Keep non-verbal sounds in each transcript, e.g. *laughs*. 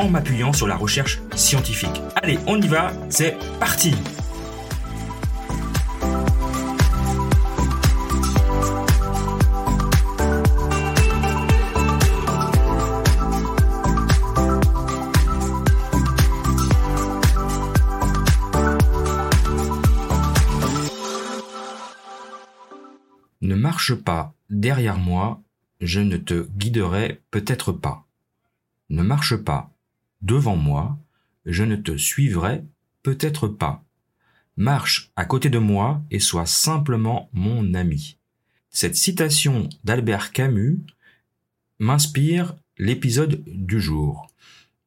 en m'appuyant sur la recherche scientifique. Allez, on y va, c'est parti Ne marche pas derrière moi, je ne te guiderai peut-être pas. Ne marche pas devant moi, je ne te suivrai peut-être pas. Marche à côté de moi et sois simplement mon ami. Cette citation d'Albert Camus m'inspire l'épisode du jour.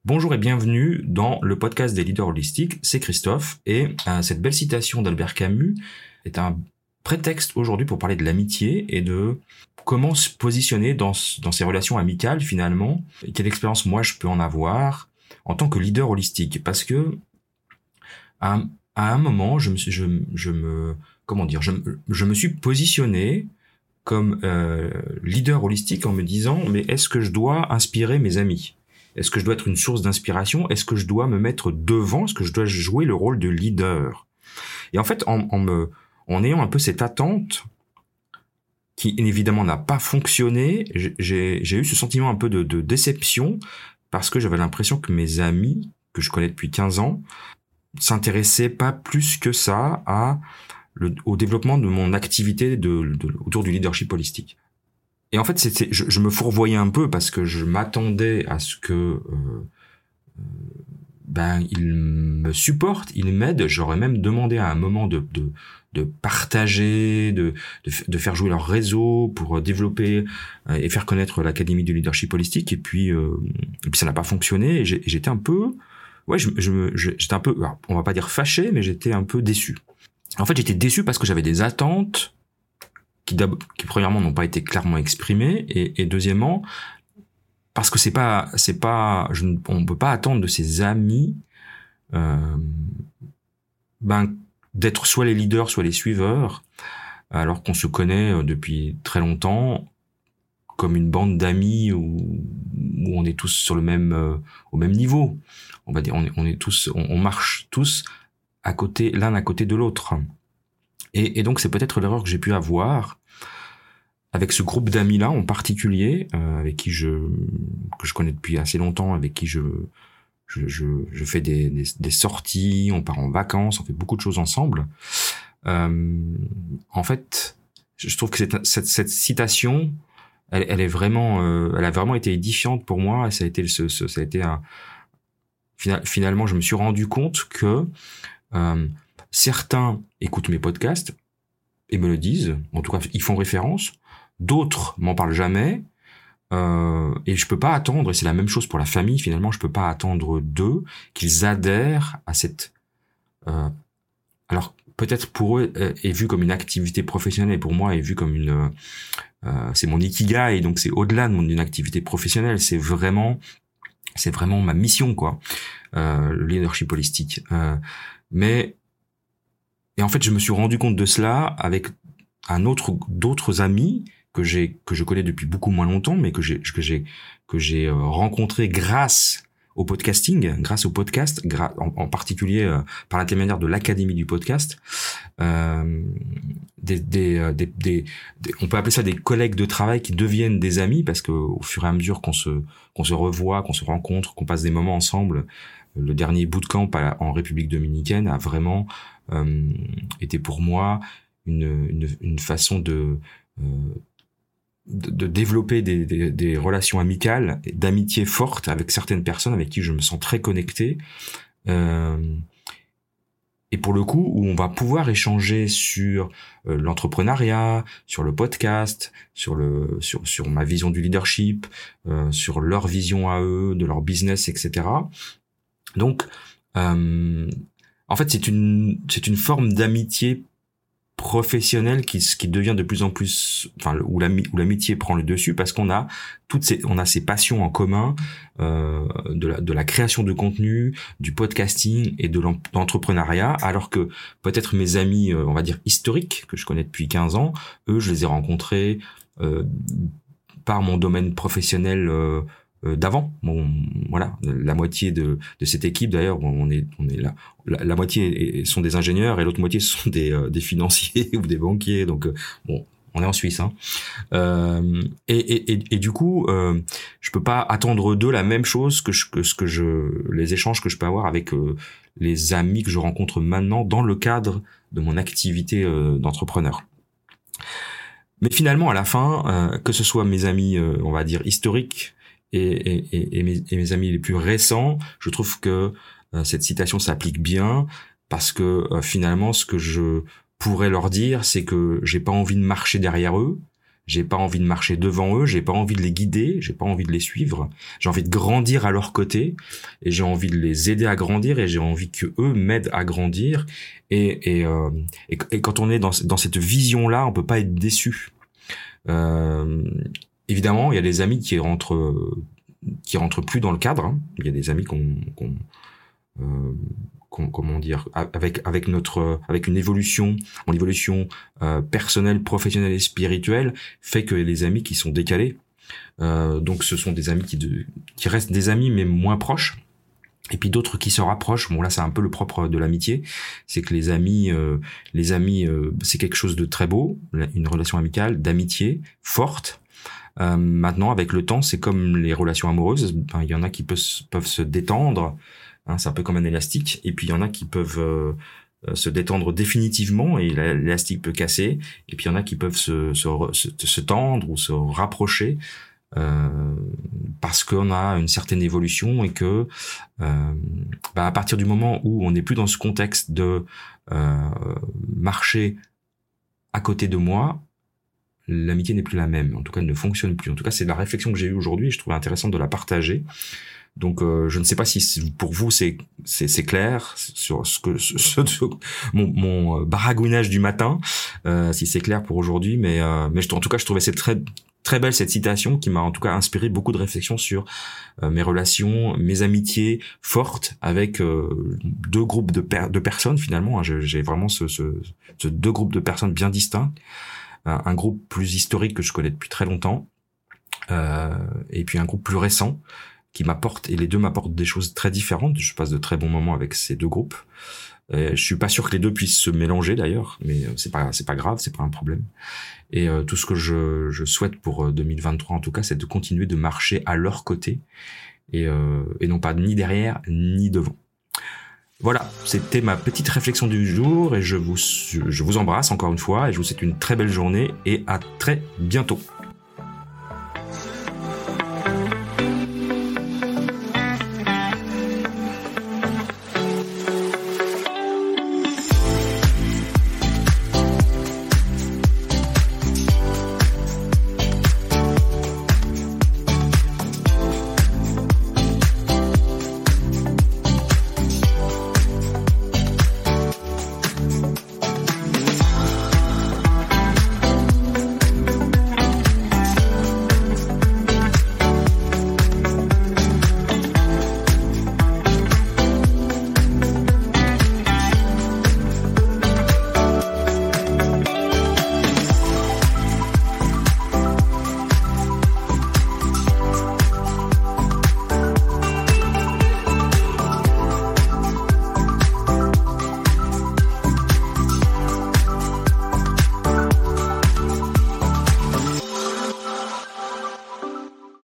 Bonjour et bienvenue dans le podcast des leaders holistiques, c'est Christophe et euh, cette belle citation d'Albert Camus est un prétexte aujourd'hui pour parler de l'amitié et de comment se positionner dans, dans ces relations amicales finalement, et quelle expérience moi je peux en avoir, en tant que leader holistique. Parce que à, un moment je me je, je me comment dire je, me suis positionné comme euh, leader holistique en me disant mais est-ce que je dois inspirer mes amis? Est-ce que je dois être une source d'inspiration? Est-ce que je dois me mettre devant? Est-ce que je dois jouer le rôle de leader? Et en fait en, me en ayant un peu cette attente qui évidemment n'a pas fonctionné, j'ai eu ce sentiment un peu de déception parce que j'avais l'impression que mes amis, que je connais depuis 15 ans, s'intéressaient pas plus que ça au développement de mon activité autour du leadership holistique. Et en fait, je, me fourvoyais un peu parce que je m'attendais à ce que euh, euh ben il me supporte, il m'aide. J'aurais même demandé à un moment de, de, de partager, de, de, de, faire jouer leur réseau pour développer euh, et faire connaître l'académie du leadership holistique. Et puis, euh, et puis ça n'a pas fonctionné. Et j'étais un peu, ouais, je, je, j'étais un peu, on va pas dire fâché, mais j'étais un peu déçu. En fait, j'étais déçu parce que j'avais des attentes qui, qui premièrement n'ont pas été clairement exprimées et, et deuxièmement parce que c'est pas c'est pas je, on peut pas attendre de ses amis euh, ben d'être soit les leaders soit les suiveurs alors qu'on se connaît euh, depuis très longtemps comme une bande d'amis où, où, on est tous sur le même euh, au même niveau. On va dire on est, tous on, marche tous à côté l'un à côté de l'autre. Et donc c'est peut-être l'erreur que j'ai pu avoir avec ce groupe d'amis là en particulier euh, avec qui je que je connais depuis assez longtemps avec qui je je, je, je fais des, des, sorties on part en vacances on fait beaucoup de choses ensemble. Euh, en fait je trouve que cette, cette, cette citation elle, elle, est vraiment euh, elle a vraiment été édifiante pour moi et ça a été ce, ce ça a été un finalement je me suis rendu compte que euh, certains écoutent mes podcasts et me le disent en tout cas ils font référence D'autres m'en parlent jamais. Euh, et je peux pas attendre, et c'est la même chose pour la famille finalement, je peux pas attendre d'eux qu'ils adhèrent à cette... Euh, alors peut-être pour eux euh, est vu comme une activité professionnelle, pour moi est vu comme une... Euh, c'est mon ikigai, donc c'est au-delà de mon activité professionnelle, c'est vraiment c'est vraiment ma mission quoi, euh, le leadership holistique. Euh, mais et en fait je me suis rendu compte de cela avec un autre d'autres amis que j'ai que je connais depuis beaucoup moins longtemps, mais que j'ai que j'ai que j'ai euh, rencontré grâce au podcasting, grâce au podcast, en, particulier euh, par l'intermédiaire de l'académie du podcast, euh, des, des, des, des, on peut appeler ça des collègues de travail qui deviennent des amis parce que au fur et à mesure qu'on se qu'on se revoit, qu'on se rencontre, qu'on passe des moments ensemble, le dernier bootcamp en République dominicaine a vraiment euh, été pour moi une, une, une façon de euh, de, développer des, des, des, relations amicales, d'amitié forte avec certaines personnes avec qui je me sens très connecté. Euh, et pour le coup, où on va pouvoir échanger sur euh, l'entrepreneuriat, sur le podcast, sur le sur, sur ma vision du leadership, euh, sur leur vision à eux, de leur business, etc. Donc, euh, en fait, c'est une, c'est une forme d'amitié professionnelle qui, qui devient de plus en plus, enfin, où l'amitié prend le dessus parce qu'on a toutes ces, on a ces passions en commun euh, de, la, de la création de contenu, du podcasting et de l'entrepreneuriat, alors que peut-être mes amis, euh, on va dire historiques que je connais depuis 15 ans, eux, je les ai rencontrés euh, par mon domaine professionnel euh, d'avant. Bon, voilà, la moitié de, de cette équipe d'ailleurs, on est on est là. La, moitié sont des ingénieurs et l'autre moitié *laughs* sont des, euh, des financiers *laughs* ou des banquiers. Donc euh, bon, on est en Suisse. Hein. Euh, et, et, et, du coup, euh, je peux pas attendre d'eux la même chose que ce que je les échanges que je peux avoir avec les amis que je rencontre maintenant dans le cadre de mon activité d'entrepreneur. Mais finalement, à la fin, que ce soit mes amis, on va dire historiques, et, et, mes, et, mes, amis les plus récents, je trouve que euh, cette citation s'applique bien parce que euh, finalement, ce que je pourrais leur dire, c'est que j'ai pas envie de marcher derrière eux, j'ai pas envie de marcher devant eux, j'ai pas envie de les guider, j'ai pas envie de les suivre, j'ai envie de grandir à leur côté et j'ai envie de les aider à grandir et j'ai envie que eux m'aident à grandir et et, euh, et, quand on est dans, dans cette vision là, on peut pas être déçu. Euh, évidemment, il y a des amis qui rentrent qui rentrent plus dans le cadre. Hein. Il y a des amis qu'on euh, comment dire avec avec notre avec une évolution mon évolution euh, personnelle professionnelle et spirituelle fait que les amis qui sont décalés euh, donc ce sont des amis qui de, qui restent des amis mais moins proches et puis d'autres qui se rapprochent bon là c'est un peu le propre de l'amitié c'est que les amis euh, les amis euh, c'est quelque chose de très beau une relation amicale d'amitié forte euh, maintenant, avec le temps, c'est comme les relations amoureuses. il y en a qui peuvent, peuvent se détendre. Hein, c'est un peu comme un élastique. Et puis il y en a qui peuvent euh, euh, se détendre définitivement et l'élastique peut casser. Et puis il y en a qui peuvent se, se, se, tendre ou se rapprocher. Euh, parce qu'on a une certaine évolution et que euh, bah à partir du moment où on n'est plus dans ce contexte de euh, marcher à côté de moi, l'amitié n'est plus la même. En tout cas, elle ne fonctionne plus. En tout cas, c'est la réflexion que j'ai eue aujourd'hui et je trouvais intéressant de la partager. Donc, euh, je ne sais pas si pour vous c'est c'est clair sur ce que ce, *laughs* mon, mon euh, baragouinage du matin, euh, si c'est clair pour aujourd'hui, mais euh, mais je, en tout cas, je trouvais cette très très belle cette citation qui m'a en tout cas inspiré beaucoup de réflexions sur euh, mes relations, mes amitiés fortes avec deux groupes de, de personnes finalement. Hein. J'ai vraiment ce, ce, ce, deux groupes de personnes bien distincts un, groupe plus historique que je connais depuis très longtemps, euh, et puis un groupe plus récent qui m'apporte, et les deux m'apportent des choses très différentes. Je passe de très bons moments avec ces deux groupes. Euh, je suis pas sûr que les deux puissent se mélanger d'ailleurs, mais euh, c'est pas c'est pas grave, c'est pas un problème. Et euh, tout ce que je, je souhaite pour 2023 en tout cas, c'est de continuer de marcher à leur côté et, et non pas ni derrière ni devant. Voilà, c'était ma petite réflexion du jour et je vous, je vous embrasse encore une fois et je vous souhaite une très belle journée et à très bientôt.